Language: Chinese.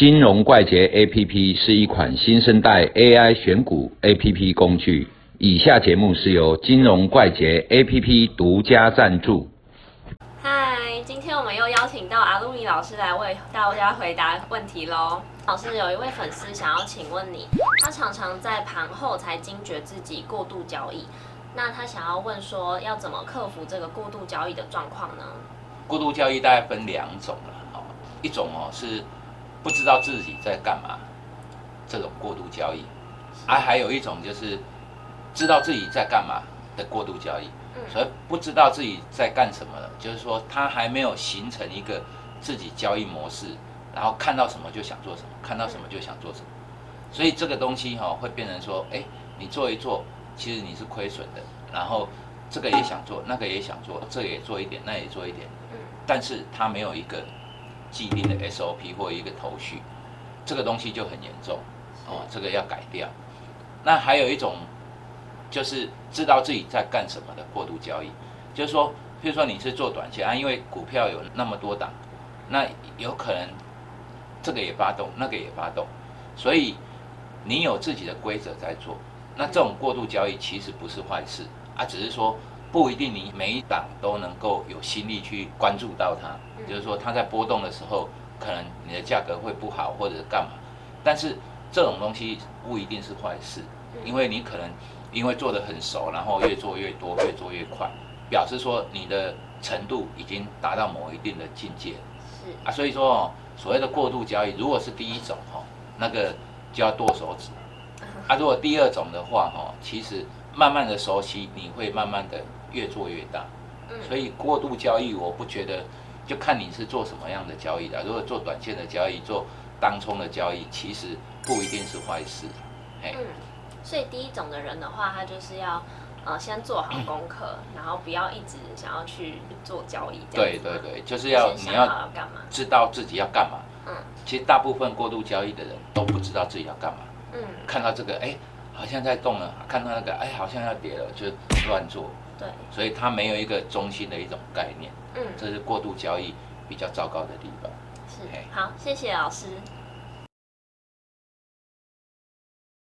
金融怪杰 APP 是一款新生代 AI 选股 APP 工具。以下节目是由金融怪杰 APP 独家赞助。嗨，今天我们又邀请到阿露米老师来为大家回答问题喽。老师，有一位粉丝想要请问你，他常常在盘后才惊觉自己过度交易，那他想要问说，要怎么克服这个过度交易的状况呢？过度交易大概分两种了，哦，一种哦是不知道自己在干嘛，这种过度交易，啊，还有一种就是知道自己在干嘛的过度交易。所以不知道自己在干什么了，就是说他还没有形成一个自己交易模式，然后看到什么就想做什么，看到什么就想做什么，所以这个东西哈会变成说，哎，你做一做，其实你是亏损的，然后这个也想做，那个也想做，这也做一点，那也做一点，但是他没有一个既定的 SOP 或一个头绪，这个东西就很严重，哦，这个要改掉。那还有一种。就是知道自己在干什么的过度交易，就是说，譬如说你是做短线啊，因为股票有那么多档，那有可能这个也发动，那个也发动，所以你有自己的规则在做，那这种过度交易其实不是坏事啊，只是说不一定你每一档都能够有心力去关注到它，就是说它在波动的时候，可能你的价格会不好或者干嘛，但是这种东西不一定是坏事，因为你可能。因为做的很熟，然后越做越多，越做越快，表示说你的程度已经达到某一定的境界。是啊，所以说哦，所谓的过度交易，如果是第一种哈，那个就要剁手指。啊，如果第二种的话哈，其实慢慢的熟悉，你会慢慢的越做越大。嗯。所以过度交易，我不觉得，就看你是做什么样的交易的。如果做短线的交易，做当冲的交易，其实不一定是坏事。嗯。所以第一种的人的话，他就是要呃先做好功课，然后不要一直想要去做交易。对对对，就是要你要干嘛？知道自己要干嘛。嗯。其实大部分过度交易的人都不知道自己要干嘛。嗯。看到这个哎，好像在动了；看到那个哎，好像要跌了，就乱做。对。所以他没有一个中心的一种概念。嗯。这是过度交易比较糟糕的地方。是。好，谢谢老师。